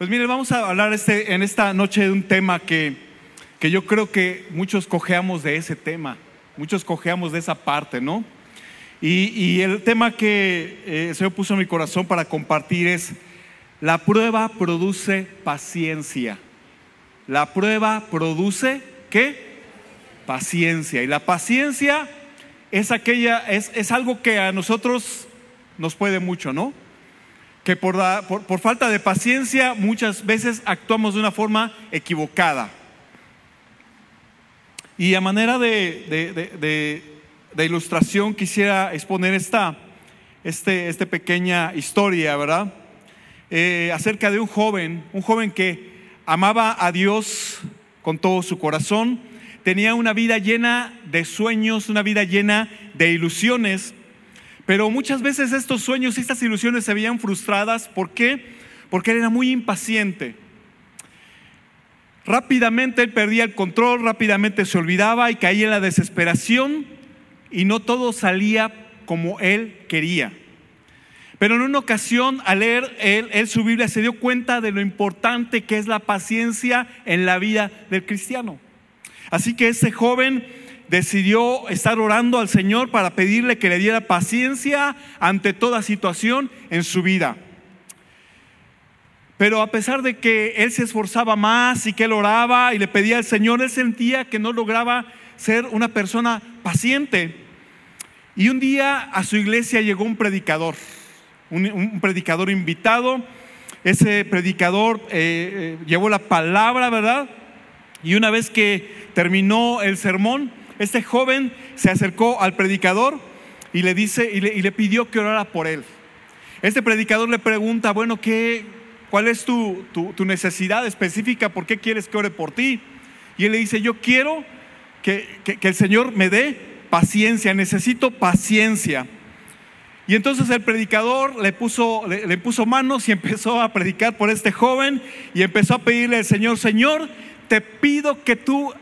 Pues mire, vamos a hablar este, en esta noche de un tema que, que yo creo que muchos cojeamos de ese tema, muchos cojeamos de esa parte, ¿no? Y, y el tema que eh, el Señor puso en mi corazón para compartir es, la prueba produce paciencia. La prueba produce, ¿qué? Paciencia. Y la paciencia es aquella, es, es algo que a nosotros nos puede mucho, ¿no? Que por, por, falta de paciencia muchas veces actuamos de una forma equivocada. Y a manera de- de- de ilustración quisiera exponer esta este, este pequeña historia, ¿verdad? Eh, acerca de un joven, un joven que amaba a Dios con todo su corazón, tenía una vida llena de sueños, una vida llena de ilusiones, pero muchas veces estos sueños y estas ilusiones se veían frustradas. ¿Por qué? Porque él era muy impaciente. Rápidamente él perdía el control, rápidamente se olvidaba y caía en la desesperación y no todo salía como él quería. Pero en una ocasión, al leer él, él su Biblia, se dio cuenta de lo importante que es la paciencia en la vida del cristiano. Así que ese joven decidió estar orando al Señor para pedirle que le diera paciencia ante toda situación en su vida. Pero a pesar de que él se esforzaba más y que él oraba y le pedía al Señor, él sentía que no lograba ser una persona paciente. Y un día a su iglesia llegó un predicador, un, predicador invitado. Ese predicador eh, eh, llevó la palabra, ¿verdad? Y una vez que terminó el sermón, este joven se acercó al predicador y le dice y le, pidió que orara por él. Este predicador le pregunta, bueno, ¿qué, ¿cuál es tu, necesidad específica? ¿Por qué quieres que ore por ti? Y él le dice, yo quiero que, el Señor me dé paciencia, necesito paciencia. Y entonces el predicador le puso, le puso manos y empezó a predicar por este joven y empezó a pedirle al Señor, Señor, te pido que tú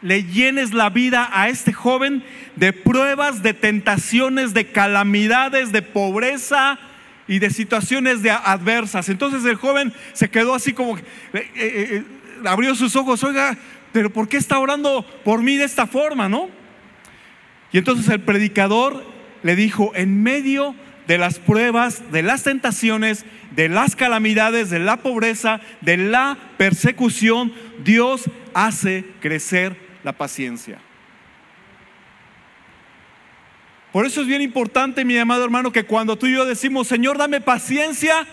le llenes la vida a este joven de pruebas, de tentaciones, de calamidades, de pobreza y de situaciones adversas. Entonces el joven se quedó así como, eh, eh, eh, abrió sus ojos, oiga, pero ¿por qué está orando por mí de esta forma, no? Y entonces el predicador le dijo, en medio de las pruebas, de las tentaciones, de las calamidades, de la pobreza, de la persecución, Dios hace crecer la paciencia. Por eso es bien importante, mi amado hermano, que cuando tú y yo decimos, Señor, dame paciencia,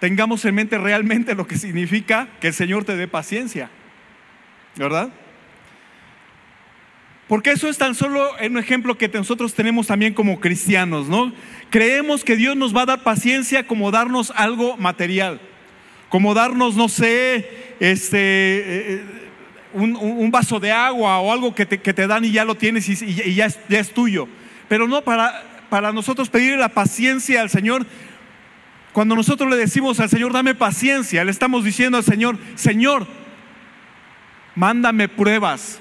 tengamos en mente realmente lo que significa que el Señor te dé paciencia. ¿Verdad? Porque eso es tan solo un ejemplo que nosotros tenemos también como cristianos, ¿no? Creemos que Dios nos va a dar paciencia como darnos algo material, como darnos, no sé, este, eh, un, vaso de agua o algo que te, que te dan y ya lo tienes y, ya, es, ya, es, tuyo. Pero no para, para nosotros pedirle la paciencia al Señor. Cuando nosotros le decimos al Señor, dame paciencia, le estamos diciendo al Señor, Señor, mándame pruebas.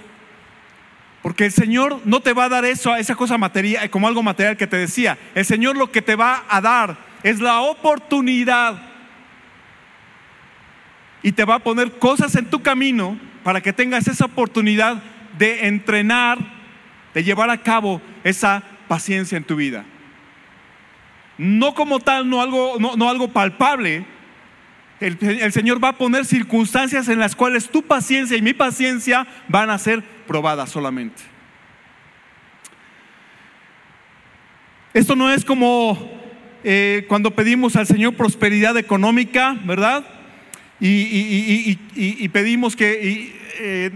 Porque el Señor no te va a dar eso, esa cosa material, como algo material que te decía. El Señor lo que te va a dar es la oportunidad. Y te va a poner cosas en tu camino para que tengas esa oportunidad de entrenar, de llevar a cabo esa paciencia en tu vida. No como tal, no algo, no, algo palpable. El, Señor va a poner circunstancias en las cuales tu paciencia y mi paciencia van a ser probadas solamente. Esto no es como eh, cuando pedimos al Señor prosperidad económica, ¿verdad? Y pedimos que, eh,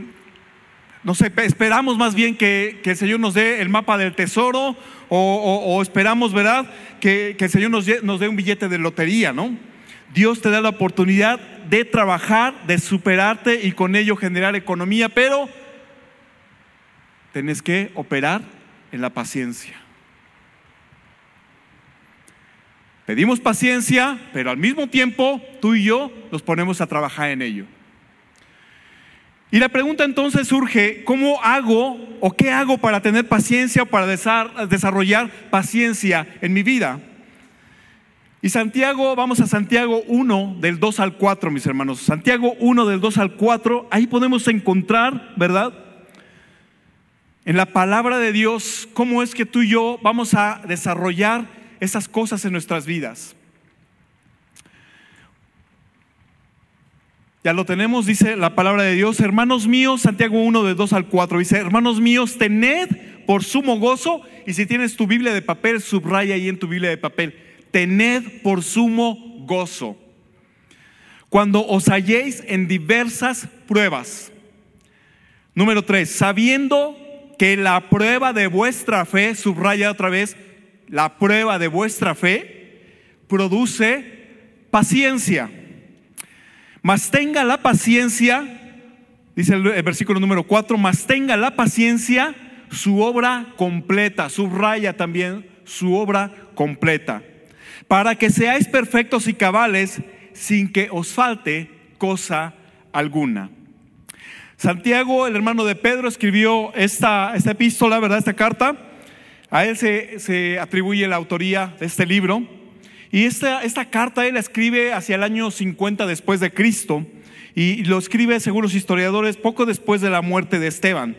no sé, esperamos más bien que, el Señor nos dé el mapa del tesoro o, esperamos, ¿verdad? Que, el Señor nos, nos dé un billete de lotería, ¿no? Dios te da la oportunidad de trabajar, de superarte y con ello generar economía, pero tenés que operar en la paciencia. Pedimos paciencia, pero al mismo tiempo tú y yo nos ponemos a trabajar en ello. Y la pregunta entonces surge, ¿cómo hago o qué hago para tener paciencia o para desarrollar paciencia en mi vida? Y Santiago, vamos a Santiago 1 del 2 al 4, mis hermanos. Santiago 1 del 2 al 4, ahí podemos encontrar, ¿verdad? En la palabra de Dios, cómo es que tú y yo vamos a desarrollar esas cosas en nuestras vidas. Ya lo tenemos, dice la palabra de Dios. Hermanos míos, Santiago 1 de 2 al 4, dice, hermanos míos, tened por sumo gozo, y si tienes tu Biblia de papel, subraya ahí en tu Biblia de papel tened por sumo gozo cuando os halléis en diversas pruebas. Número tres, sabiendo que la prueba de vuestra fe, subraya otra vez, la prueba de vuestra fe produce paciencia. Mas tenga la paciencia, dice el, versículo número 4, mas tenga la paciencia su obra completa, subraya también su obra completa para que seáis perfectos y cabales sin que os falte cosa alguna. Santiago, el hermano de Pedro, escribió esta, epístola, ¿verdad? Esta carta. A él se atribuye la autoría de este libro. Y esta, esta carta él la escribe hacia el año 50 después de Cristo. Y lo escribe, según los historiadores, poco después de la muerte de Esteban.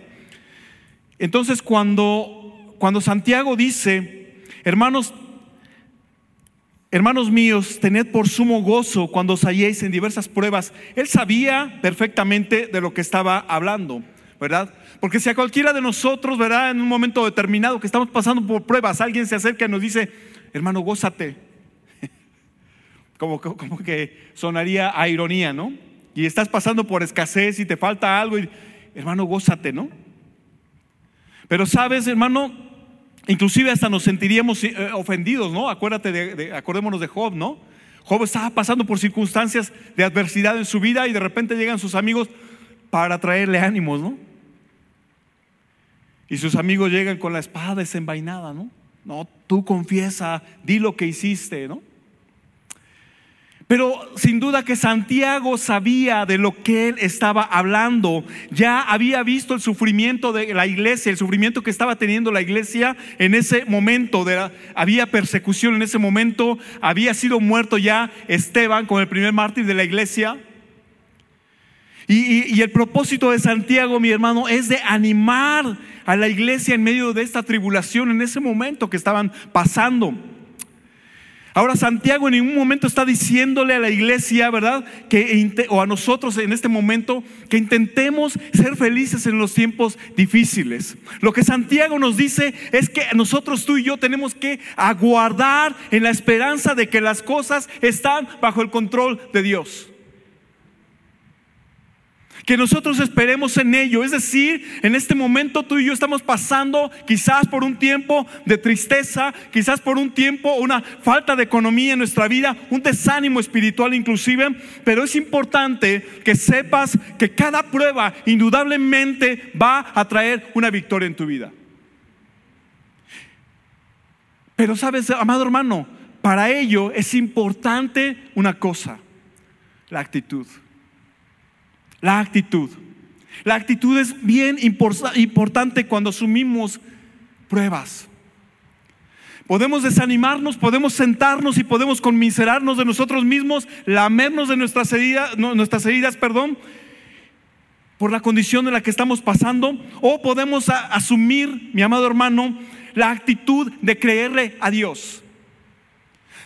Entonces, cuando, cuando Santiago dice, hermanos, Hermanos míos, tened por sumo gozo cuando os halléis en diversas pruebas. Él sabía perfectamente de lo que estaba hablando, ¿verdad? Porque si a cualquiera de nosotros, ¿verdad? En un momento determinado que estamos pasando por pruebas, alguien se acerca y nos dice, hermano, gózate. Como, como que sonaría a ironía, ¿no? Y estás pasando por escasez y te falta algo hermano, gózate, ¿no? Pero sabes, hermano, Inclusive hasta nos sentiríamos eh, ofendidos, ¿no? Acuérdate de, acordémonos de Job, ¿no? Job estaba pasando por circunstancias de adversidad en su vida y de repente llegan sus amigos para traerle ánimos, ¿no? Y sus amigos llegan con la espada desenvainada, ¿no? No, tú confiesa, di lo que hiciste, ¿no? Pero sin duda que Santiago sabía de lo que él estaba hablando. Ya había visto el sufrimiento de la iglesia, el sufrimiento que estaba teniendo la iglesia en ese momento. Había persecución en ese momento. Había sido muerto ya Esteban con el primer mártir de la iglesia. Y el propósito de Santiago, mi hermano, es de animar a la iglesia en medio de esta tribulación, en ese momento que estaban pasando. Ahora Santiago en ningún momento está diciéndole a la iglesia, ¿verdad? Que, o a nosotros en este momento, que intentemos ser felices en los tiempos difíciles. Lo que Santiago nos dice es que nosotros tú y yo tenemos que aguardar en la esperanza de que las cosas están bajo el control de Dios que nosotros esperemos en ello. Es decir, en este momento tú y yo estamos pasando quizás por un tiempo de tristeza, quizás por un tiempo, una falta de economía en nuestra vida, un desánimo espiritual inclusive, pero es importante que sepas que cada prueba indudablemente va a traer una victoria en tu vida. Pero sabes, amado hermano, para ello es importante una cosa, la actitud. La actitud. La actitud es bien importante cuando asumimos pruebas. Podemos desanimarnos, podemos sentarnos y podemos conmiserarnos de nosotros mismos, lamernos de nuestras heridas, nuestras heridas, perdón, por la condición en la que estamos pasando, o podemos asumir, mi amado hermano, la actitud de creerle a Dios.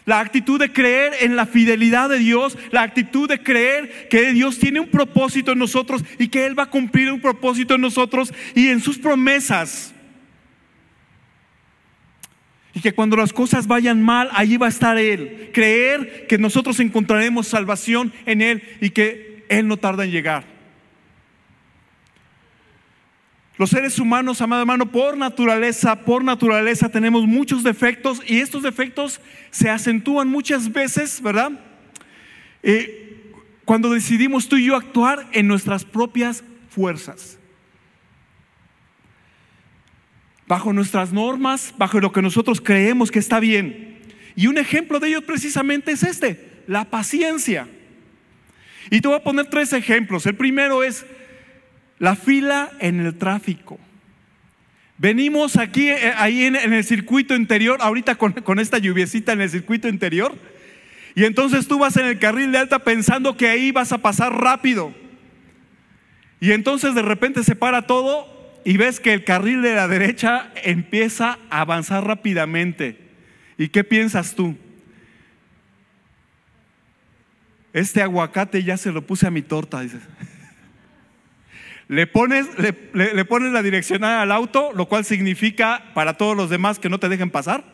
La actitud de creer en la fidelidad de Dios, la actitud de creer que Dios tiene un propósito en nosotros y que Él va a cumplir un propósito en nosotros y en sus promesas. Y que cuando las cosas vayan mal, allí va a estar Él. Creer que nosotros encontraremos salvación en Él y que Él no tarda en llegar. Los seres humanos, amado hermano, por naturaleza, por naturaleza tenemos muchos defectos y estos defectos se acentúan muchas veces, ¿verdad? Eh, cuando decidimos tú y yo actuar en nuestras propias fuerzas. Bajo nuestras normas, bajo lo que nosotros creemos que está bien. Y un ejemplo de ello precisamente es este, la paciencia. Y te voy a poner tres ejemplos. El primero es la fila en el tráfico. Venimos aquí, eh, ahí en, el circuito interior, ahorita con, esta lluviecita en el circuito interior, Y entonces tú vas en el carril de alta pensando que ahí vas a pasar rápido. Y entonces de repente se para todo y ves que el carril de la derecha empieza a avanzar rápidamente. ¿Y qué piensas tú? Este aguacate ya se lo puse a mi torta, dices. Le pones, le, pones la direccional al auto, lo cual significa para todos los demás que no te dejen pasar.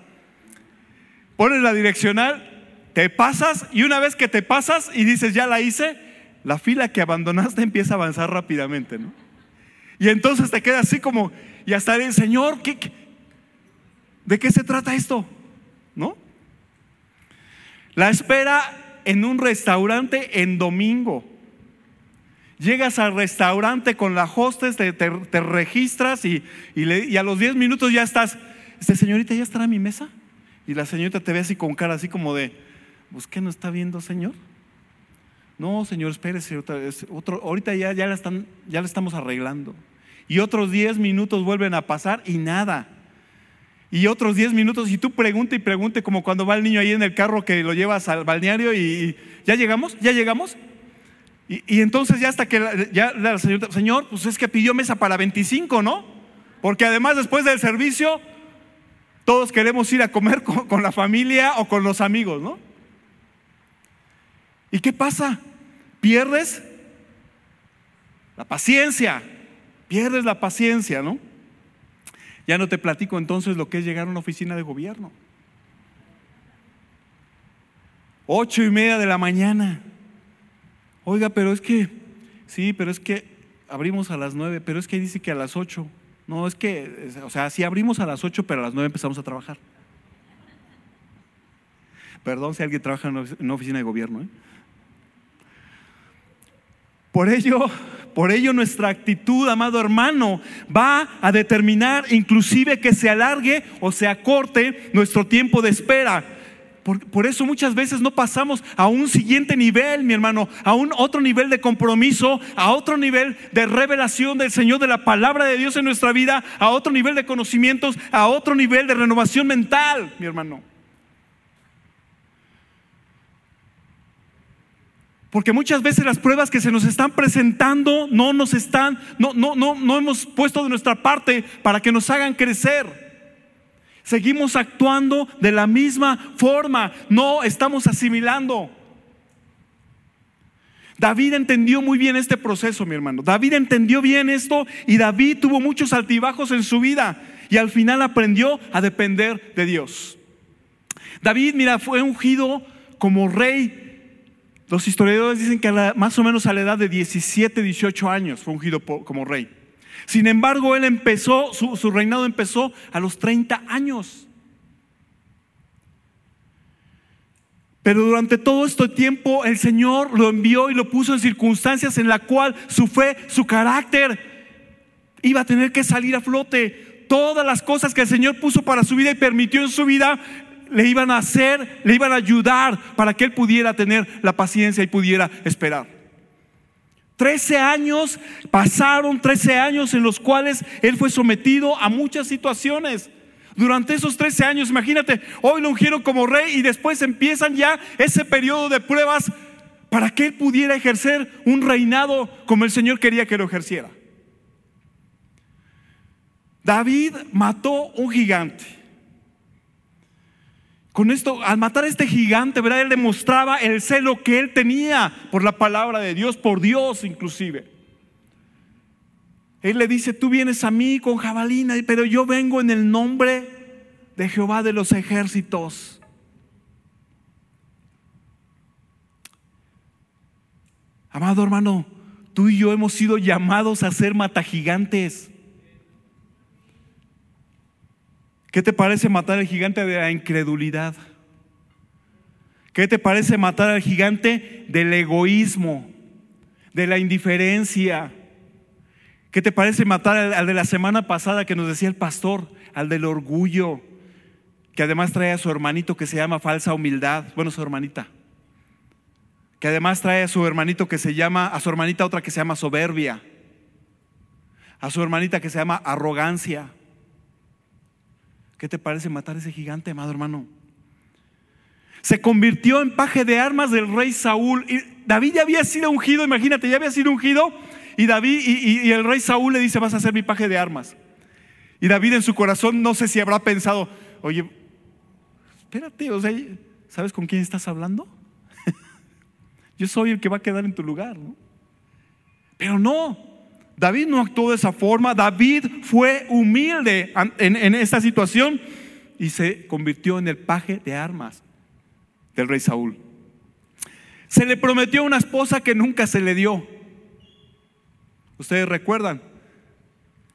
Pones la direccional, te pasas y una vez que te pasas y dices, ya la hice, la fila que abandonaste empieza a avanzar rápidamente, ¿no? Y entonces te queda así como, y hasta el Señor, ¿qué, de qué se trata esto? ¿No? La espera en un restaurante en domingo. Llegas al restaurante con la hostess, te, registras y, y, a los 10 minutos ya estás. Este señorita, ¿ya estará a mi mesa? Y la señorita te ve así con cara, así como de, pues, ¿qué no está viendo, señor? No, señor, espérese, otro, ahorita ya, ya, la están, ya la estamos arreglando. Y otros 10 minutos vuelven a pasar y nada. Y otros 10 minutos, y tú pregunta y pregunte, como cuando va el niño ahí en el carro que lo llevas al balneario y, ¿ya llegamos? ¿Ya llegamos? Y, entonces ya hasta que ya la señora, señor, pues es que pidió mesa para 25, ¿no? Porque además después del servicio, todos queremos ir a comer con, la familia o con los amigos, ¿no? ¿Y qué pasa? Pierdes la paciencia, pierdes la paciencia, ¿no? Ya no te platico entonces lo que es llegar a una oficina de gobierno. Ocho y media de la mañana. Oiga, pero es que, sí, pero es que abrimos a las nueve, pero es que dice que a las ocho. No, es que, o sea, sí abrimos a las ocho, pero a las nueve empezamos a trabajar. Perdón si alguien trabaja en una oficina de gobierno. ¿eh? Por ello, por ello nuestra actitud, amado hermano, va a determinar inclusive que se alargue o se acorte nuestro tiempo de espera. Por, eso muchas veces no pasamos a un siguiente nivel, mi hermano, a un otro nivel de compromiso, a otro nivel de revelación del Señor, de la palabra de Dios en nuestra vida, a otro nivel de conocimientos, a otro nivel de renovación mental, mi hermano. Porque muchas veces las pruebas que se nos están presentando no nos están, no, no, no, no hemos puesto de nuestra parte para que nos hagan crecer. Seguimos actuando de la misma forma, no estamos asimilando. David entendió muy bien este proceso, mi hermano. David entendió bien esto y David tuvo muchos altibajos en su vida y al final aprendió a depender de Dios. David, mira, fue ungido como rey. Los historiadores dicen que más o menos a la edad de 17, 18 años fue ungido como rey. Sin embargo, él empezó, su, reinado empezó a los 30 años. Pero durante todo este tiempo el Señor lo envió y lo puso en circunstancias en la cual su fe, su carácter iba a tener que salir a flote. Todas las cosas que el Señor puso para su vida y permitió en su vida le iban a hacer, le iban a ayudar para que él pudiera tener la paciencia y pudiera esperar. Trece años, pasaron trece años en los cuales él fue sometido a muchas situaciones. Durante esos trece años, imagínate, hoy lo ungieron como rey y después empiezan ya ese periodo de pruebas para que él pudiera ejercer un reinado como el Señor quería que lo ejerciera. David mató un gigante. Con esto, al matar a este gigante, ¿verdad? Él demostraba el celo que él tenía por la palabra de Dios, por Dios inclusive. Él le dice, tú vienes a mí con jabalina, pero yo vengo en el nombre de Jehová de los ejércitos. Amado hermano, tú y yo hemos sido llamados a ser matagigantes. ¿Qué te parece matar al gigante de la incredulidad? ¿Qué te parece matar al gigante del egoísmo, de la indiferencia? ¿Qué te parece matar al, de la semana pasada que nos decía el pastor, al del orgullo, que además trae a su hermanito que se llama falsa humildad, bueno, su hermanita, que además trae a su hermanito que se llama, a su hermanita otra que se llama soberbia, a su hermanita que se llama arrogancia. ¿Qué te parece matar ese gigante, amado hermano? Se convirtió en paje de armas del rey Saúl. Y David ya había sido ungido, imagínate, ya había sido ungido. Y David y, el rey Saúl le dice, vas a ser mi paje de armas. Y David en su corazón no sé si habrá pensado, oye, espérate, o sea, ¿sabes con quién estás hablando? Yo soy el que va a quedar en tu lugar. Pero no, David no actuó de esa forma, David fue humilde en, en esta situación y se convirtió en el paje de armas del rey Saúl. Se le prometió una esposa que nunca se le dio. Ustedes recuerdan,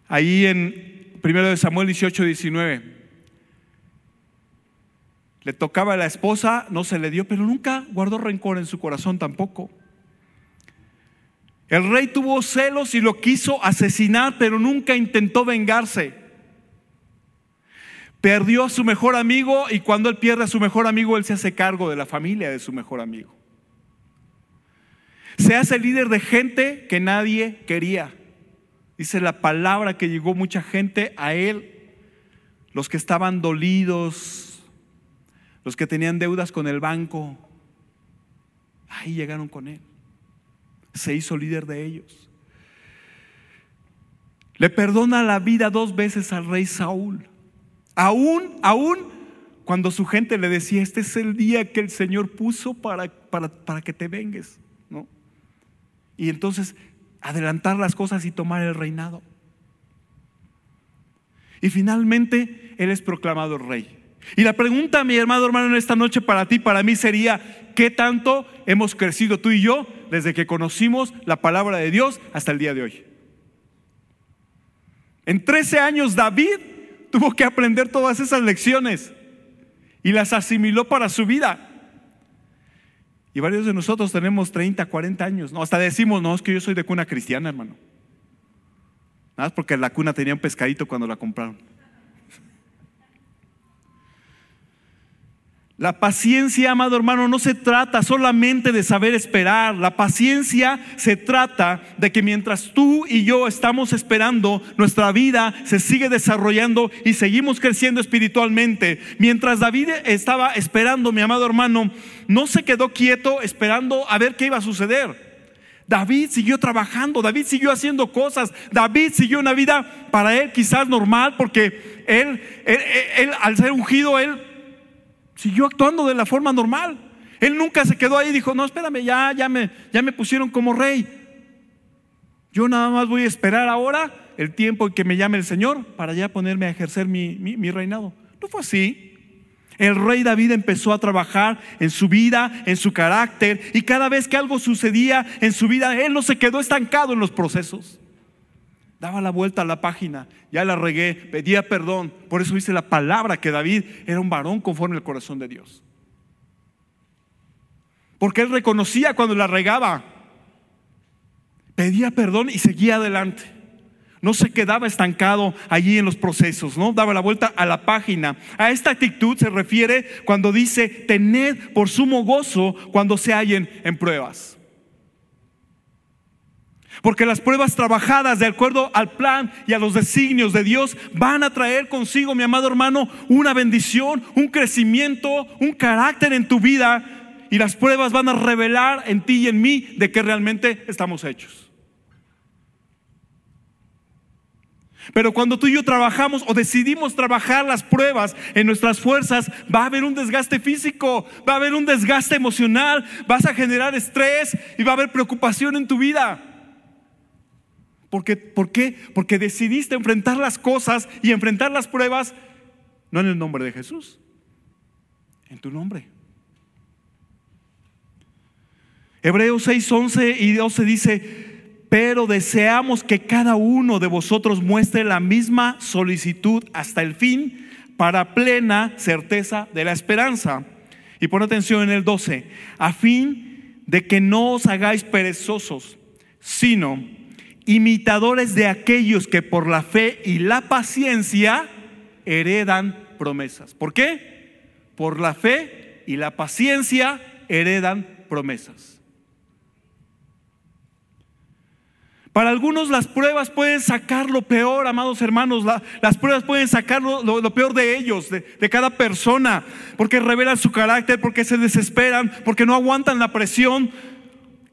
ahí en 1 Samuel 18, 19. Le tocaba a la esposa, no se le dio, pero nunca guardó rencor en su corazón tampoco. El rey tuvo celos y lo quiso asesinar, pero nunca intentó vengarse. Perdió a su mejor amigo y cuando él pierde a su mejor amigo, él se hace cargo de la familia de su mejor amigo. Se hace líder de gente que nadie quería. Dice la palabra que llegó mucha gente a él, los que estaban dolidos, los que tenían deudas con el banco, ahí llegaron con él. Se hizo líder de ellos. Le perdona la vida dos veces al rey Saúl. Aún, aún cuando su gente le decía, este es el día que el Señor puso para, para, para que te vengues. ¿no? Y entonces adelantar las cosas y tomar el reinado. Y finalmente Él es proclamado rey. Y la pregunta, mi hermano, hermano, en esta noche para ti, para mí sería, ¿qué tanto hemos crecido tú y yo desde que conocimos la palabra de Dios hasta el día de hoy? En 13 años David tuvo que aprender todas esas lecciones y las asimiló para su vida. Y varios de nosotros tenemos 30, 40 años. No, hasta decimos, no, es que yo soy de cuna cristiana, hermano. Nada más porque la cuna tenía un pescadito cuando la compraron. La paciencia, amado hermano, no se trata solamente de saber esperar. La paciencia se trata de que mientras tú y yo estamos esperando, nuestra vida se sigue desarrollando y seguimos creciendo espiritualmente. Mientras David estaba esperando, mi amado hermano, no se quedó quieto esperando a ver qué iba a suceder. David siguió trabajando, David siguió haciendo cosas, David siguió una vida para él quizás normal, porque él, él, él al ser ungido, él siguió actuando de la forma normal. Él nunca se quedó ahí dijo, no, espérame, ya, ya, me, ya me pusieron como rey. Yo nada más voy a esperar ahora el tiempo en que me llame el Señor para ya ponerme a ejercer mi, mi reinado. No fue así. El rey David empezó a trabajar en su vida, en su carácter, y cada vez que algo sucedía en su vida, él no se quedó estancado en los procesos. Daba la vuelta a la página, ya la regué, pedía perdón. Por eso dice la palabra que David era un varón conforme al corazón de Dios. Porque él reconocía cuando la regaba, pedía perdón y seguía adelante. No se quedaba estancado allí en los procesos, ¿no? Daba la vuelta a la página. A esta actitud se refiere cuando dice, tened por sumo gozo cuando se hallen en pruebas. Porque las pruebas trabajadas de acuerdo al plan y a los designios de Dios van a traer consigo, mi amado hermano, una bendición, un crecimiento, un carácter en tu vida. Y las pruebas van a revelar en ti y en mí de que realmente estamos hechos. Pero cuando tú y yo trabajamos o decidimos trabajar las pruebas en nuestras fuerzas, va a haber un desgaste físico, va a haber un desgaste emocional, vas a generar estrés y va a haber preocupación en tu vida. Porque, ¿Por qué? Porque decidiste enfrentar las cosas y enfrentar las pruebas no en el nombre de Jesús, en tu nombre. Hebreos 6, 11 y 12 dice, pero deseamos que cada uno de vosotros muestre la misma solicitud hasta el fin para plena certeza de la esperanza. Y pon atención en el 12, a fin de que no os hagáis perezosos, sino imitadores de aquellos que por la fe y la paciencia heredan promesas. ¿Por qué? Por la fe y la paciencia heredan promesas. Para algunos las pruebas pueden sacar lo peor, amados hermanos. las pruebas pueden sacar lo, peor de ellos, de, de, cada persona, porque revelan su carácter, porque se desesperan, porque no aguantan la presión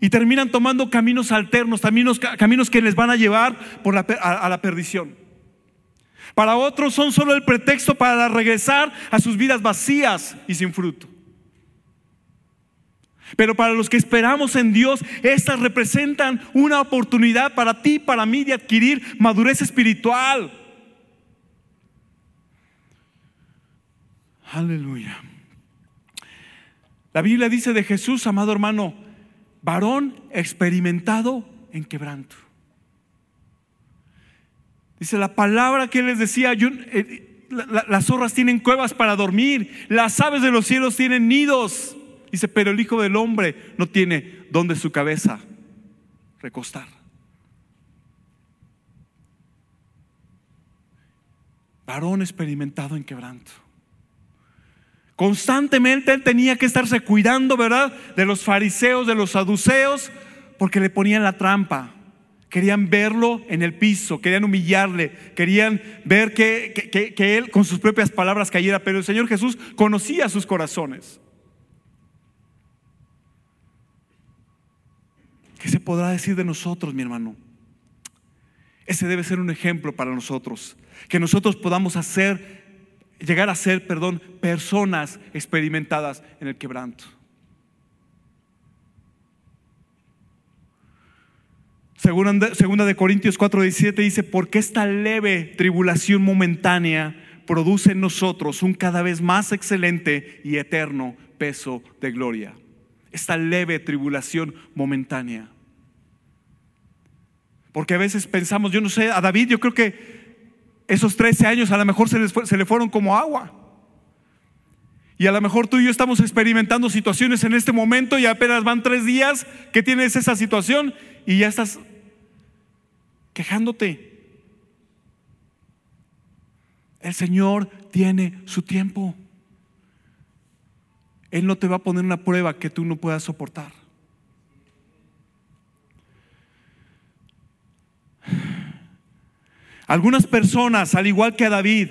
y terminan tomando caminos alternos, caminos, caminos que les van a llevar a, a la perdición. Para otros son solo el pretexto para regresar a sus vidas vacías y sin fruto. Pero para los que esperamos en Dios, estas representan una oportunidad para ti, para mí, de adquirir madurez espiritual. Aleluya. La Biblia dice de Jesús, amado hermano, varón experimentado en quebranto. Dice la palabra que les decía, eh, las zorras tienen cuevas para dormir, las aves de los cielos tienen nidos. Dice, pero el Hijo del Hombre no tiene donde su cabeza recostar. Varón experimentado en quebranto. Constantemente él tenía que estarse cuidando, ¿verdad? De los fariseos, de los saduceos, porque le ponían la trampa. Querían verlo en el piso, querían humillarle, querían ver que, que él con sus propias palabras cayera, pero el Señor Jesús conocía sus corazones. ¿Qué se podrá decir de nosotros, mi hermano? Ese debe ser un ejemplo para nosotros. Que nosotros podamos hacer, llegar a ser, perdón, personas experimentadas en el quebranto. Segunda, de Corintios 4:17 dice, porque esta leve tribulación momentánea produce en nosotros un cada vez más excelente y eterno peso de gloria esta leve tribulación momentánea. Porque a veces pensamos, yo no sé, a David yo creo que esos 13 años a lo mejor se, se le fueron como agua. Y a lo mejor tú y yo estamos experimentando situaciones en este momento y apenas van tres días que tienes esa situación y ya estás quejándote. El Señor tiene su tiempo. Él no te va a poner una prueba que tú no puedas soportar. Algunas personas, al igual que a David,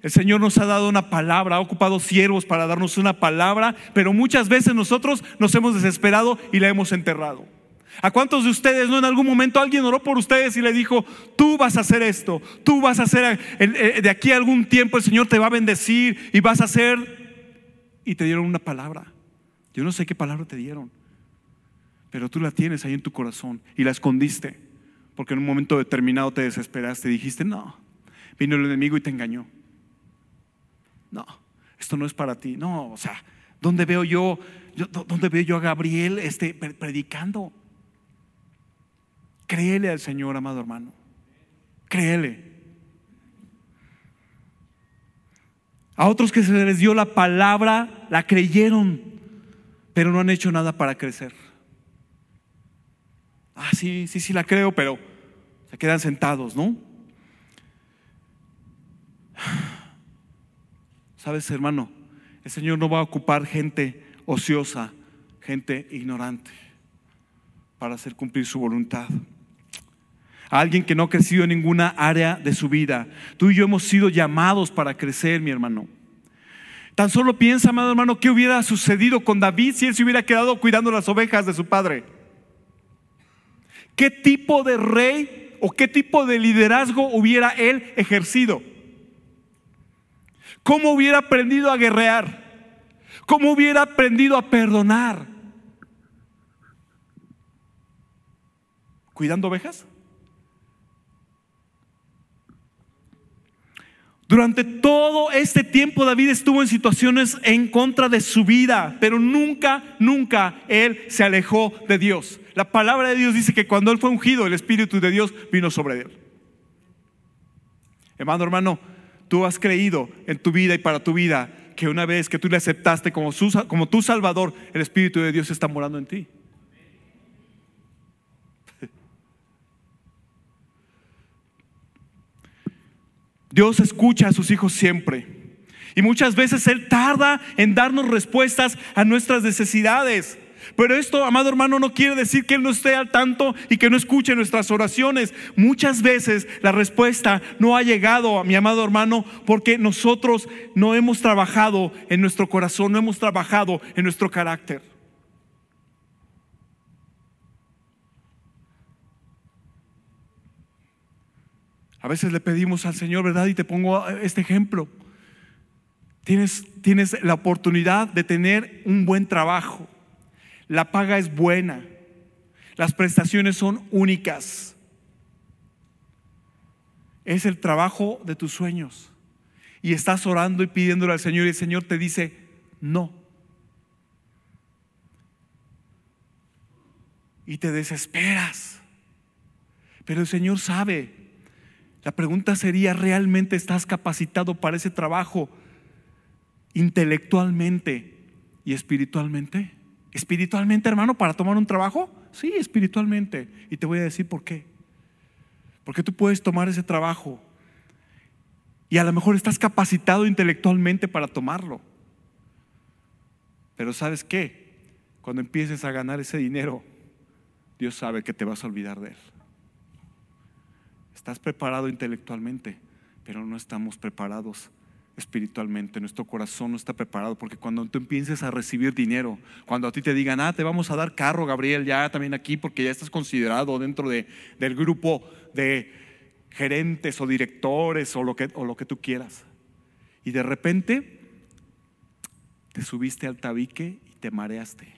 el Señor nos ha dado una palabra, ha ocupado siervos para darnos una palabra, pero muchas veces nosotros nos hemos desesperado y la hemos enterrado. ¿A cuántos de ustedes no en algún momento alguien oró por ustedes y le dijo, tú vas a hacer esto, tú vas a hacer, eh, de aquí a algún tiempo el Señor te va a bendecir y vas a hacer y te dieron una palabra. Yo no sé qué palabra te dieron, pero tú la tienes ahí en tu corazón y la escondiste, porque en un momento determinado te desesperaste y dijiste, no, vino el enemigo y te engañó. No, esto no es para ti. No, o sea, ¿dónde veo yo, dónde veo yo a Gabriel este, predicando? Créele al Señor, amado hermano. Créele. A otros que se les dio la palabra, la creyeron, pero no han hecho nada para crecer. Ah, sí, sí, sí la creo, pero se quedan sentados, ¿no? Sabes, hermano, el Señor no va a ocupar gente ociosa, gente ignorante, para hacer cumplir su voluntad alguien que no ha crecido en ninguna área de su vida. Tú y yo hemos sido llamados para crecer, mi hermano. Tan solo piensa, amado hermano, qué hubiera sucedido con David si él se hubiera quedado cuidando las ovejas de su padre. ¿Qué tipo de rey o qué tipo de liderazgo hubiera él ejercido? ¿Cómo hubiera aprendido a guerrear? ¿Cómo hubiera aprendido a perdonar? ¿Cuidando ovejas? Durante todo este tiempo David estuvo en situaciones en contra de su vida, pero nunca, nunca él se alejó de Dios. La palabra de Dios dice que cuando él fue ungido, el Espíritu de Dios vino sobre él. Hermano, hermano, tú has creído en tu vida y para tu vida que una vez que tú le aceptaste como, como tu Salvador, el Espíritu de Dios está morando en ti. Dios escucha a sus hijos siempre. Y muchas veces Él tarda en darnos respuestas a nuestras necesidades. Pero esto, amado hermano, no quiere decir que Él no esté al tanto y que no escuche nuestras oraciones. Muchas veces la respuesta no ha llegado, a mi amado hermano, porque nosotros no hemos trabajado en nuestro corazón, no hemos trabajado en nuestro carácter. A veces le pedimos al Señor, ¿verdad? Y te pongo este ejemplo. Tienes, tienes la oportunidad de tener un buen trabajo. La paga es buena. Las prestaciones son únicas. Es el trabajo de tus sueños. Y estás orando y pidiéndole al Señor y el Señor te dice, no. Y te desesperas. Pero el Señor sabe la pregunta sería, ¿realmente estás capacitado para ese trabajo intelectualmente y espiritualmente? ¿Espiritualmente, hermano, para tomar un trabajo? Sí, espiritualmente. Y te voy a decir por qué. Porque tú puedes tomar ese trabajo y a lo mejor estás capacitado intelectualmente para tomarlo. Pero ¿sabes qué? Cuando empieces a ganar ese dinero, Dios sabe que te vas a olvidar de él. Estás preparado intelectualmente, pero no estamos preparados espiritualmente. Nuestro corazón no está preparado porque cuando tú empieces a recibir dinero, cuando a ti te digan, ah, te vamos a dar carro, Gabriel, ya también aquí porque ya estás considerado dentro de, del grupo de gerentes o directores o lo, que, o lo que tú quieras. Y de repente te subiste al tabique y te mareaste.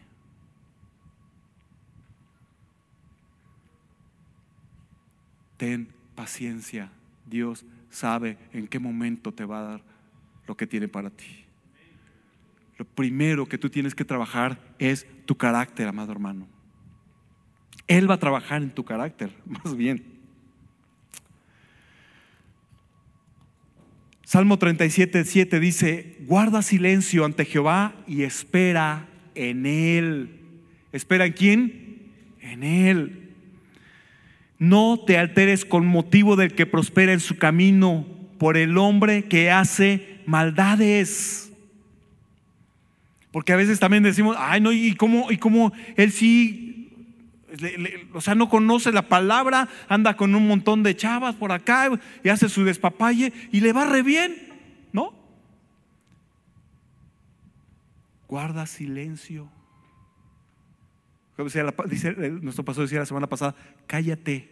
Ten paciencia. Dios sabe en qué momento te va a dar lo que tiene para ti. Lo primero que tú tienes que trabajar es tu carácter, amado hermano. Él va a trabajar en tu carácter, más bien. Salmo 37, 7 dice, guarda silencio ante Jehová y espera en Él. ¿Espera en quién? En Él. No te alteres con motivo del que prospera en su camino por el hombre que hace maldades. Porque a veces también decimos, ay, no, ¿y cómo, y cómo él sí, o sea, no conoce la palabra, anda con un montón de chavas por acá y hace su despapalle y le va re bien, ¿no? Guarda silencio. Dice, nuestro pastor decía la semana pasada, cállate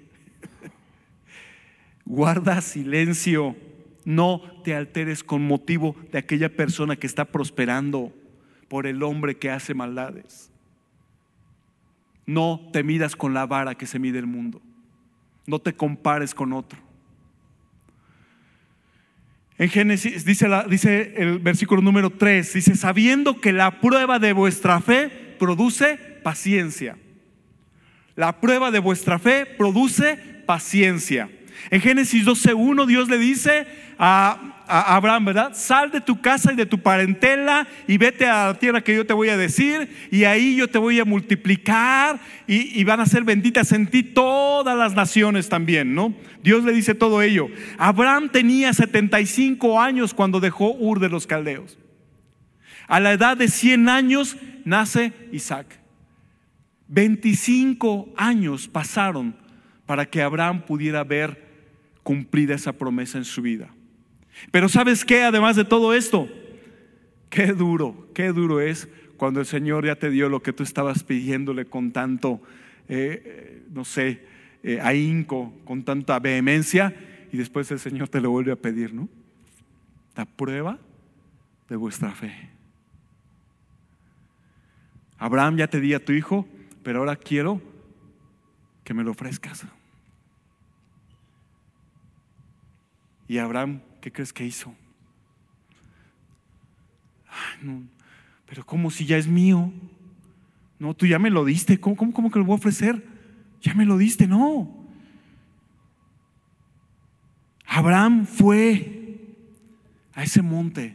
Guarda silencio. No te alteres con motivo de aquella persona que está prosperando por el hombre que hace maldades. No te midas con la vara que se mide el mundo. No te compares con otro. En Génesis dice, el versículo número 3, dice, sabiendo que la prueba de vuestra fe produce paciencia. La prueba de vuestra fe produce paciencia. En Génesis 12.1 Dios le dice a, Abraham, ¿verdad? Sal de tu casa y de tu parentela y vete a la tierra que yo te voy a decir y ahí yo te voy a multiplicar y, van a ser benditas en ti todas las naciones también, ¿no? Dios le dice todo ello. Abraham tenía 75 años cuando dejó Ur de los Caldeos. A la edad de 100 años nace Isaac. 25 años pasaron para que Abraham pudiera ver cumplida esa promesa en su vida. Pero ¿sabes qué? Además de todo esto, qué duro, qué duro es cuando el Señor ya te dio lo que tú estabas pidiéndole con tanto, eh, no sé, eh, ahínco, con tanta vehemencia, y después el Señor te lo vuelve a pedir, ¿no? La prueba de vuestra fe. Abraham ya te di a tu hijo, pero ahora quiero que me lo ofrezcas. Y Abraham, ¿qué crees que hizo? pero ¿cómo si ya es mío? No, tú ya me lo diste. ¿Cómo, cómo, cómo que lo voy a ofrecer? Ya me lo diste, no. Abraham fue a ese monte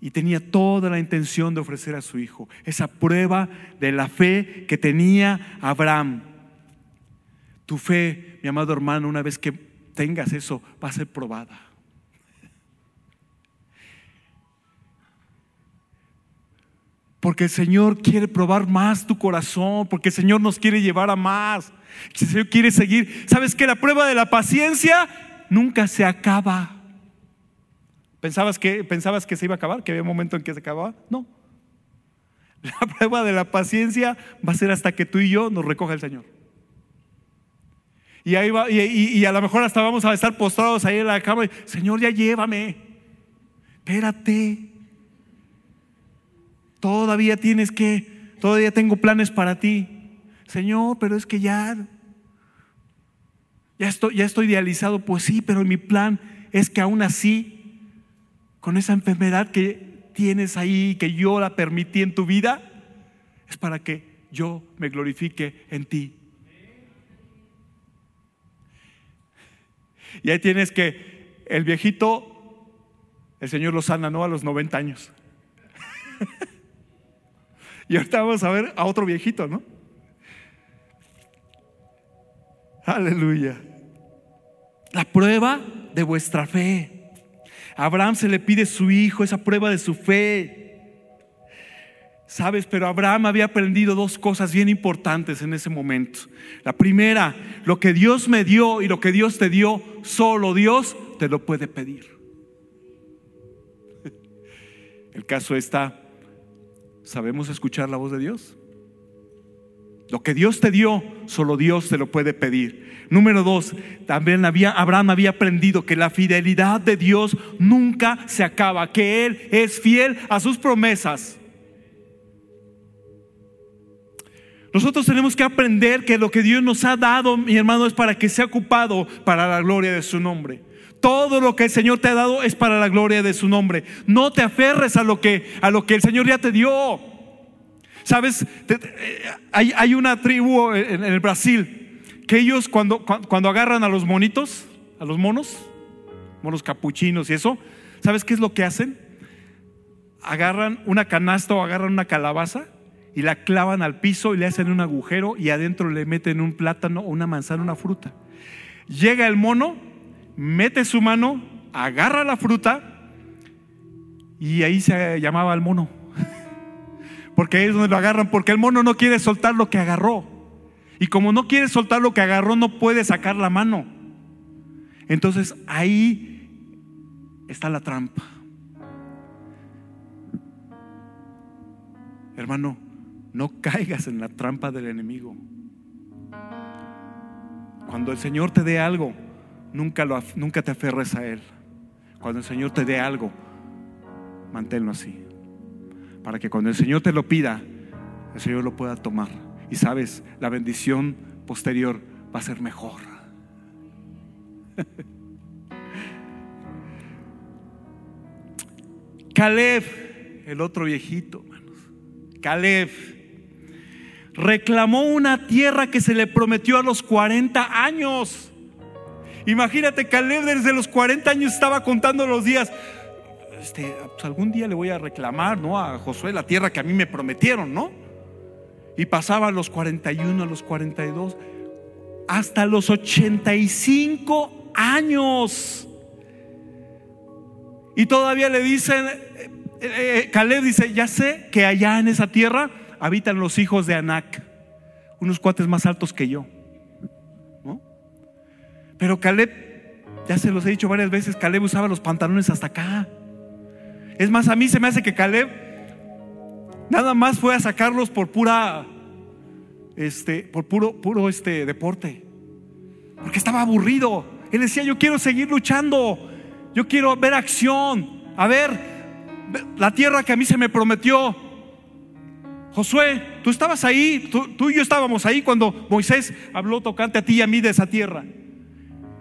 y tenía toda la intención de ofrecer a su hijo. Esa prueba de la fe que tenía Abraham. Tu fe, mi amado hermano, una vez que tengas eso, va a ser probada. Porque el Señor quiere probar más tu corazón, porque el Señor nos quiere llevar a más. El Señor quiere seguir. ¿Sabes que la prueba de la paciencia nunca se acaba? ¿Pensabas que, ¿Pensabas que se iba a acabar? ¿Que había un momento en que se acababa? No. La prueba de la paciencia va a ser hasta que tú y yo nos recoja el Señor. Y, ahí va, y, a lo mejor hasta vamos a estar postrados ahí en la cama. Y, Señor, ya llévame. Espérate. Todavía tienes que, todavía tengo planes para ti. Señor, pero es que ya, ya estoy, ya estoy idealizado. Pues sí, pero mi plan es que aún así, con esa enfermedad que tienes ahí, que yo la permití en tu vida, es para que yo me glorifique en ti. Y ahí tienes que el viejito, el Señor lo sana, ¿no? A los 90 años. y ahorita vamos a ver a otro viejito, ¿no? Aleluya. La prueba de vuestra fe. A Abraham se le pide su hijo, esa prueba de su fe. Sabes, pero Abraham había aprendido dos cosas bien importantes en ese momento. La primera, lo que Dios me dio y lo que Dios te dio, solo Dios te lo puede pedir. El caso está, ¿sabemos escuchar la voz de Dios? Lo que Dios te dio, solo Dios te lo puede pedir. Número dos, también había, Abraham había aprendido que la fidelidad de Dios nunca se acaba, que Él es fiel a sus promesas. Nosotros tenemos que aprender que lo que Dios nos ha dado, mi hermano, es para que sea ocupado para la gloria de su nombre. Todo lo que el Señor te ha dado es para la gloria de su nombre. No te aferres a lo que, a lo que el Señor ya te dio. Sabes, hay, hay, una tribu en, el Brasil que ellos cuando, cuando agarran a los monitos, a los monos, monos capuchinos y eso, ¿sabes qué es lo que hacen? Agarran una canasta o agarran una calabaza y la clavan al piso y le hacen un agujero y adentro le meten un plátano o una manzana, una fruta. Llega el mono, mete su mano, agarra la fruta y ahí se llamaba el mono. Porque ahí es donde lo agarran, porque el mono no quiere soltar lo que agarró. Y como no quiere soltar lo que agarró, no puede sacar la mano. Entonces ahí está la trampa. Hermano, no caigas en la trampa del enemigo. Cuando el Señor te dé algo, nunca, lo, nunca te aferres a Él. Cuando el Señor te dé algo, manténlo así. Para que cuando el Señor te lo pida, el Señor lo pueda tomar. Y sabes, la bendición posterior va a ser mejor. Caleb, el otro viejito, hermanos. Caleb reclamó una tierra que se le prometió a los 40 años. Imagínate, Caleb desde los 40 años estaba contando los días. Este, pues algún día le voy a reclamar, ¿no? A Josué la tierra que a mí me prometieron, ¿no? Y pasaba a los 41, a los 42, hasta los 85 años. Y todavía le dicen, eh, eh, Caleb dice, ya sé que allá en esa tierra habitan los hijos de Anac, unos cuates más altos que yo. Pero Caleb, ya se los he dicho varias veces, Caleb usaba los pantalones hasta acá. Es más, a mí se me hace que Caleb nada más fue a sacarlos por pura, este, por puro, puro este deporte. Porque estaba aburrido. Él decía, yo quiero seguir luchando. Yo quiero ver acción. A ver, la tierra que a mí se me prometió. Josué, tú estabas ahí, tú, y yo estábamos ahí cuando Moisés habló tocante a ti y a mí de esa tierra.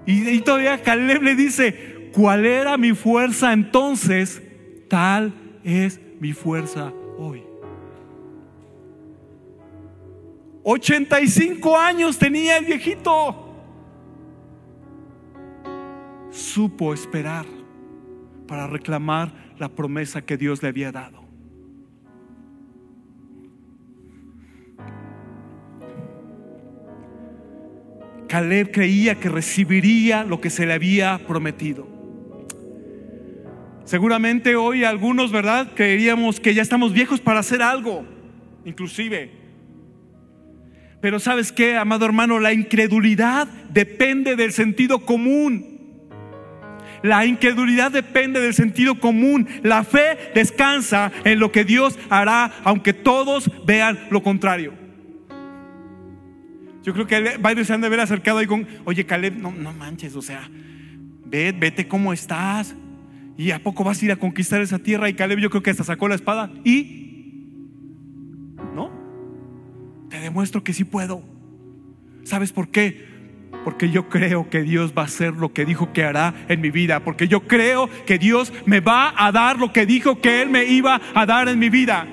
Y, todavía Caleb le dice, ¿cuál era mi fuerza entonces? Tal es mi fuerza hoy. 85 años tenía el viejito. Supo esperar para reclamar la promesa que Dios le había dado. Caleb creía que recibiría lo que se le había prometido. Seguramente hoy algunos, ¿verdad? Creeríamos que ya estamos viejos para hacer algo, inclusive. Pero sabes qué, amado hermano, la incredulidad depende del sentido común. La incredulidad depende del sentido común. La fe descansa en lo que Dios hará, aunque todos vean lo contrario. Yo creo que varios se han de haber acercado ahí con, oye Caleb, no, no manches, o sea, ve, vete cómo estás. ¿Y a poco vas a ir a conquistar esa tierra? Y Caleb yo creo que hasta sacó la espada. ¿Y? ¿No? Te demuestro que sí puedo. ¿Sabes por qué? Porque yo creo que Dios va a hacer lo que dijo que hará en mi vida. Porque yo creo que Dios me va a dar lo que dijo que Él me iba a dar en mi vida.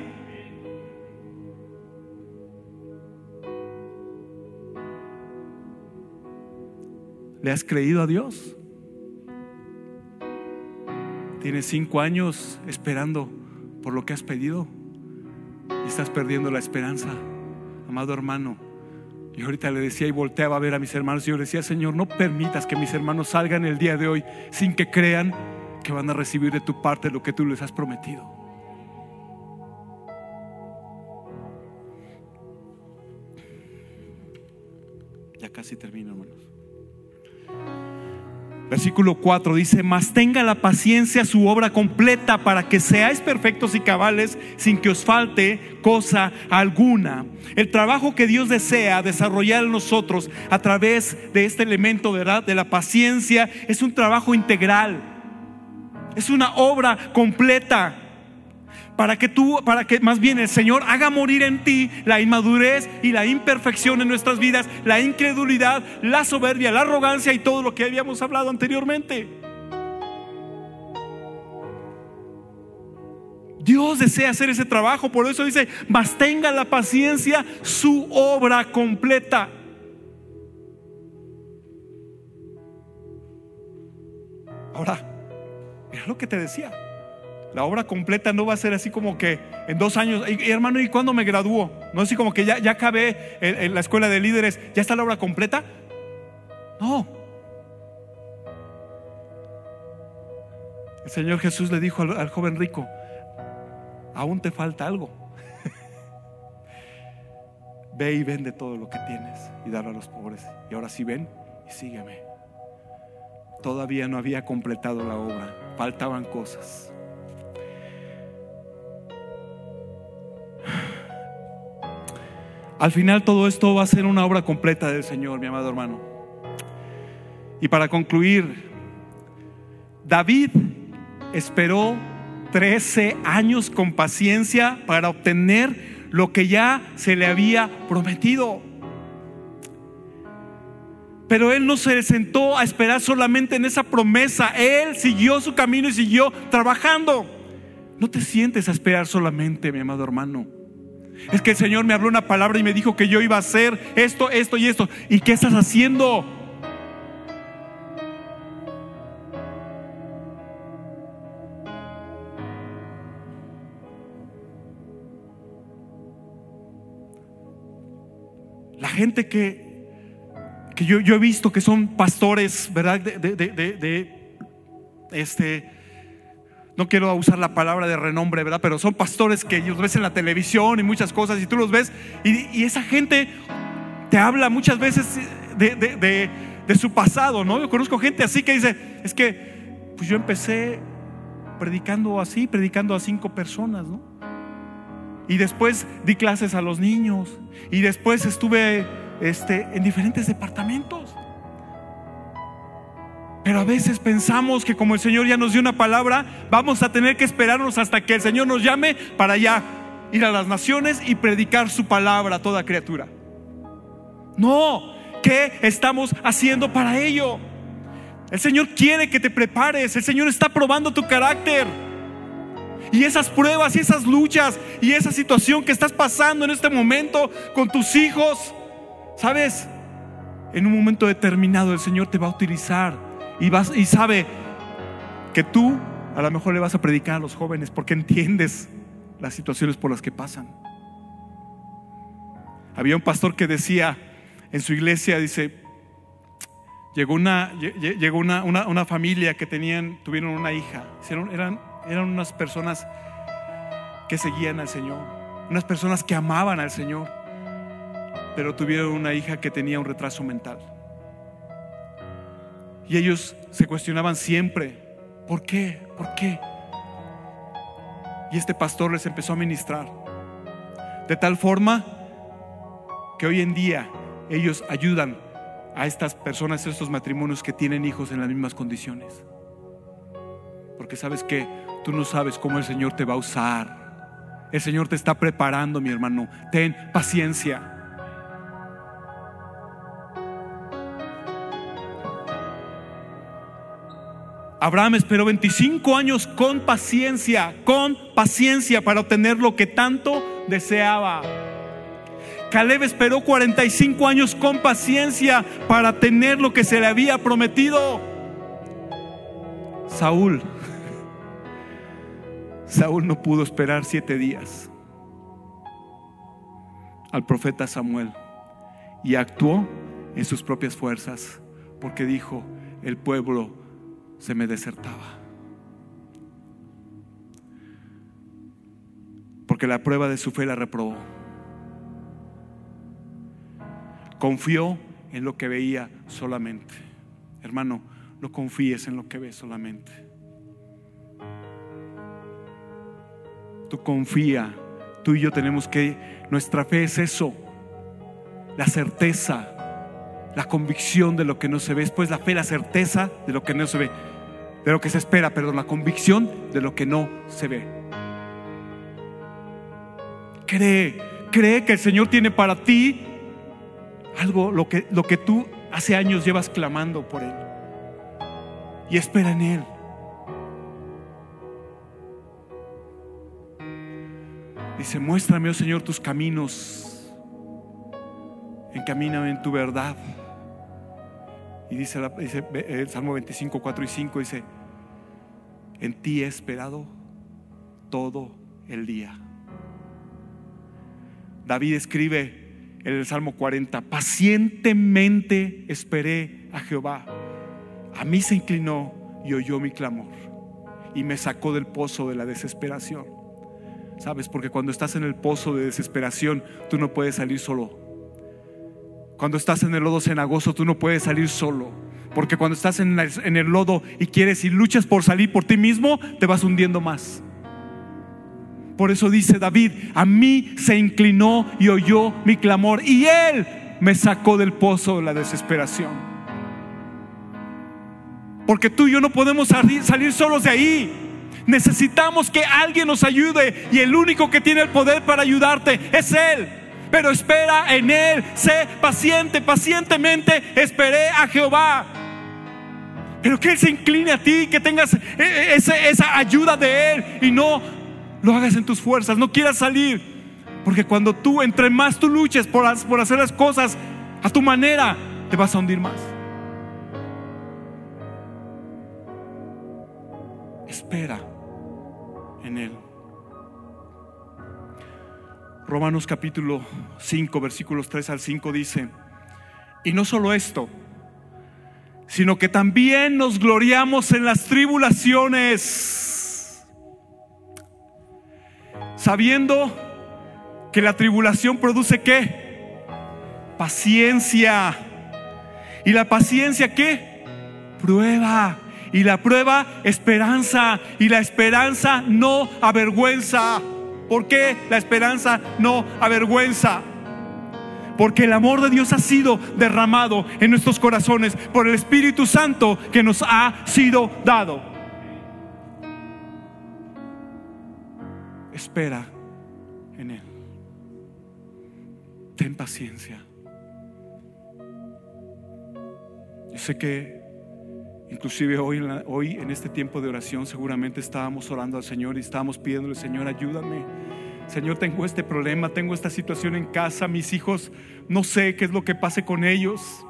¿Le has creído a Dios? Tienes cinco años esperando por lo que has pedido y estás perdiendo la esperanza, amado hermano. Y ahorita le decía y volteaba a ver a mis hermanos y yo decía, Señor, no permitas que mis hermanos salgan el día de hoy sin que crean que van a recibir de tu parte lo que tú les has prometido. Ya casi termino, hermanos. Versículo 4 dice, mas tenga la paciencia su obra completa para que seáis perfectos y cabales sin que os falte cosa alguna. El trabajo que Dios desea desarrollar en nosotros a través de este elemento ¿verdad? de la paciencia es un trabajo integral. Es una obra completa para que tú, para que más bien el Señor haga morir en ti la inmadurez y la imperfección en nuestras vidas, la incredulidad, la soberbia, la arrogancia y todo lo que habíamos hablado anteriormente. Dios desea hacer ese trabajo, por eso dice, mas tenga la paciencia su obra completa. Ahora, es lo que te decía. La obra completa no va a ser así como que en dos años, hermano, ¿y cuándo me gradúo? No así como que ya, ya acabé en, la escuela de líderes, ¿ya está la obra completa? No. El Señor Jesús le dijo al, al joven rico, aún te falta algo. Ve y vende todo lo que tienes y dalo a los pobres. Y ahora sí ven y sígueme. Todavía no había completado la obra, faltaban cosas. Al final todo esto va a ser una obra completa del Señor, mi amado hermano. Y para concluir, David esperó 13 años con paciencia para obtener lo que ya se le había prometido. Pero él no se sentó a esperar solamente en esa promesa. Él siguió su camino y siguió trabajando. No te sientes a esperar solamente, mi amado hermano. Es que el Señor me habló una palabra y me dijo que yo iba a hacer esto, esto y esto. ¿Y qué estás haciendo? La gente que, que yo, yo, he visto que son pastores, ¿verdad? De, este no quiero usar la palabra de renombre, ¿verdad? Pero son pastores que ellos ves en la televisión y muchas cosas y tú los ves y, esa gente te habla muchas veces de, su pasado, ¿no? Yo conozco gente así que dice, es que pues yo empecé predicando así, predicando a cinco personas, ¿no? Y después di clases a los niños y después estuve este, en diferentes departamentos. Pero a veces pensamos que como el Señor ya nos dio una palabra, vamos a tener que esperarnos hasta que el Señor nos llame para ya ir a las naciones y predicar su palabra a toda criatura. No, ¿qué estamos haciendo para ello? El Señor quiere que te prepares, el Señor está probando tu carácter. Y esas pruebas y esas luchas y esa situación que estás pasando en este momento con tus hijos, ¿sabes? En un momento determinado el Señor te va a utilizar y, sabe que tú a lo mejor le vas a predicar a los jóvenes porque entiendes las situaciones por las que pasan. Había un pastor que decía en su iglesia, dice, Llegó una, llegó una, una, familia que tenían, tuvieron una hija. Eran, eran unas personas que seguían al Señor, unas personas que amaban al Señor, pero tuvieron una hija que tenía un retraso mental. Y ellos se cuestionaban siempre, ¿por qué? ¿Por qué? Y este pastor les empezó a ministrar. De tal forma que hoy en día ellos ayudan a estas personas, a estos matrimonios que tienen hijos en las mismas condiciones. Porque sabes que tú no sabes cómo el Señor te va a usar. El Señor te está preparando, mi hermano. Ten paciencia. Abraham esperó 25 años con paciencia, con paciencia para obtener lo que tanto deseaba. Caleb esperó 45 años con paciencia para tener lo que se le había prometido. Saúl, Saúl no pudo esperar siete días al profeta Samuel y actuó en sus propias fuerzas porque dijo, el pueblo se me desertaba. Porque la prueba de su fe la reprobó. Confió en lo que veía solamente. Hermano, no confíes en lo que ves solamente. Tú confía. Tú y yo tenemos que, nuestra fe es eso, la certeza, la convicción de lo que no se ve. Después la fe, la certeza de lo que no se ve de lo que se espera, perdón, la convicción de lo que no se ve. Cree, cree que el Señor tiene para ti algo, lo que, lo que tú hace años llevas clamando por Él. Y espera en Él. Dice, muéstrame, oh Señor, tus caminos. Encamíname en tu verdad. Y dice, el Salmo 25, 4 y 5, dice, en ti he esperado todo el día. David escribe en el Salmo 40, pacientemente esperé a Jehová. A mí se inclinó y oyó mi clamor y me sacó del pozo de la desesperación. ¿Sabes? Porque cuando estás en el pozo de desesperación, tú no puedes salir solo. Cuando estás en el lodo cenagoso, tú no puedes salir solo. Porque cuando estás en, el lodo y quieres y luchas por salir por ti mismo, te vas hundiendo más. Por eso dice David, a mí se inclinó y oyó mi clamor y él me sacó del pozo de la desesperación. Porque tú y yo no podemos salir solos de ahí. Necesitamos que alguien nos ayude y el único que tiene el poder para ayudarte es Él pero espera en Él. Sé paciente, pacientemente esperé a Jehová. Pero que Él se incline a ti, que tengas e, e, esa, ayuda de Él y no lo hagas en tus fuerzas, no quieras salir. Porque cuando tú, entre más tú luches por, por hacer las cosas a tu manera, te vas a hundir más. Espera en Él. Romanos capítulo 5, versículos 3 al 5 dice, y no solo esto, sino que también nos gloriamos en las tribulaciones, sabiendo que la tribulación produce qué? Paciencia. ¿Y la paciencia qué? Prueba. Y la prueba, esperanza. Y la esperanza no avergüenza. ¿Por qué la esperanza no avergüenza? Porque el amor de Dios ha sido derramado en nuestros corazones por el Espíritu Santo que nos ha sido dado. Espera en Él. Ten paciencia. Yo sé que inclusive hoy, hoy en este tiempo de oración seguramente estábamos orando al Señor y estábamos pidiéndole, Señor, ayúdame Señor, tengo este problema, tengo esta situación en casa, mis hijos, no sé qué es lo que pase con ellos.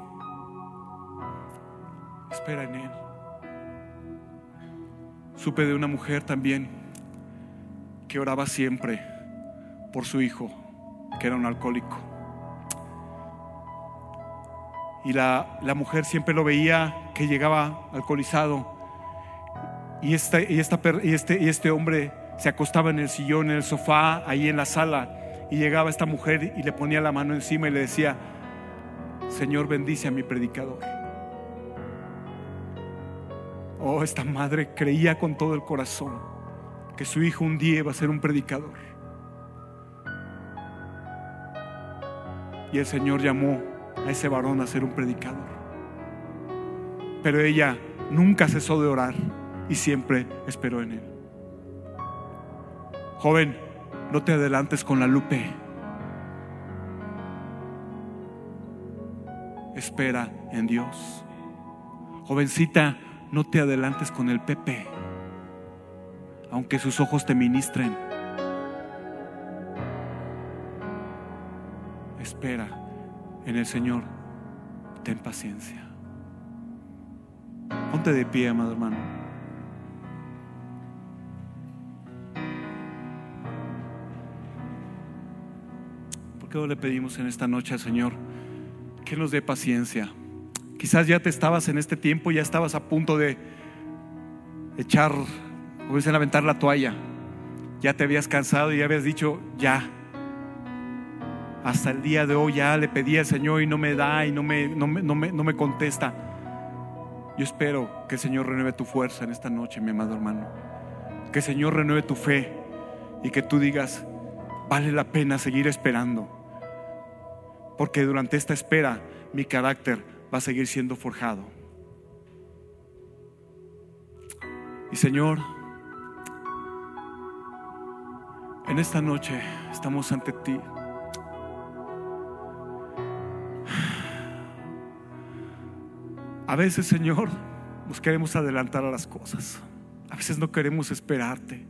Espera en Él. Supe de una mujer también que oraba siempre por su hijo, que era un alcohólico. Y la, la mujer siempre lo veía que llegaba alcoholizado. Y este, esta, y, este, y este hombre se acostaba en el sillón, en el sofá, ahí en la sala. Y llegaba esta mujer y le ponía la mano encima y le decía, Señor, bendice a mi predicador. Oh, esta madre creía con todo el corazón que su hijo un día iba a ser un predicador. Y el Señor llamó a ese varón a ser un predicador. Pero ella nunca cesó de orar y siempre esperó en él. Joven, no te adelantes con la lupe. Espera en Dios. Jovencita, no te adelantes con el Pepe, aunque sus ojos te ministren. Espera en el Señor, ten paciencia. Ponte de pie, amado hermano. ¿Por qué no le pedimos en esta noche al Señor que nos dé paciencia? Quizás ya te estabas en este tiempo, ya estabas a punto de echar, o dicen, aventar la toalla. Ya te habías cansado y ya habías dicho, ya. Hasta el día de hoy ya le pedí al Señor y no me da y no me, no me, no me, no me contesta. Yo espero que el Señor renueve tu fuerza en esta noche, mi amado hermano. Que el Señor renueve tu fe y que tú digas, vale la pena seguir esperando. Porque durante esta espera mi carácter va a seguir siendo forjado. Y Señor, en esta noche estamos ante ti. A veces, Señor, nos queremos adelantar a las cosas. A veces no queremos esperarte.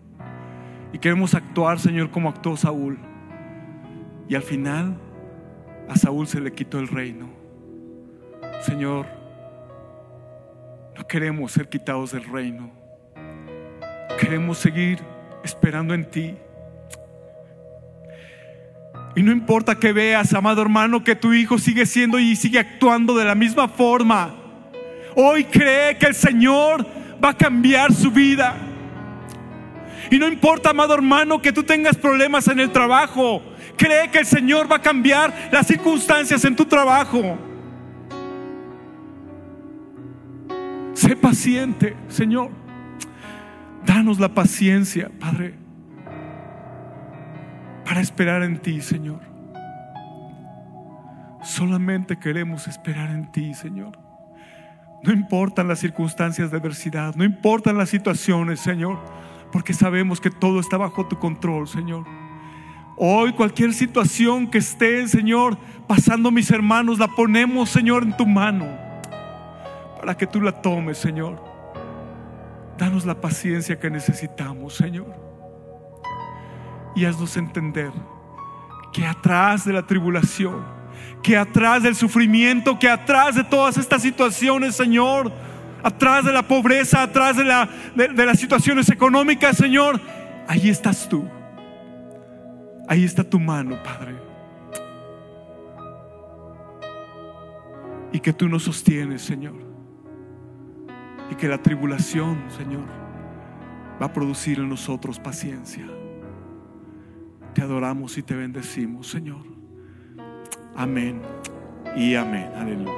Y queremos actuar, Señor, como actuó Saúl. Y al final, a Saúl se le quitó el reino. Señor, no queremos ser quitados del reino. Queremos seguir esperando en ti. Y no importa que veas, amado hermano, que tu hijo sigue siendo y sigue actuando de la misma forma. Hoy cree que el Señor va a cambiar su vida. Y no importa, amado hermano, que tú tengas problemas en el trabajo. Cree que el Señor va a cambiar las circunstancias en tu trabajo. Sé paciente, Señor. Danos la paciencia, Padre, para esperar en ti, Señor. Solamente queremos esperar en ti, Señor. No importan las circunstancias de adversidad, no importan las situaciones, Señor, porque sabemos que todo está bajo tu control, Señor. Hoy cualquier situación que esté, Señor, pasando mis hermanos, la ponemos, Señor, en tu mano, para que tú la tomes, Señor. Danos la paciencia que necesitamos, Señor. Y haznos entender que atrás de la tribulación, que atrás del sufrimiento, que atrás de todas estas situaciones, Señor, atrás de la pobreza, atrás de, la, de, las situaciones económicas, Señor, ahí estás tú. Ahí está tu mano, Padre. Y que tú nos sostienes, Señor. Y que la tribulación, Señor, va a producir en nosotros paciencia. Te adoramos y te bendecimos, Señor. Amén y amén. Aleluya.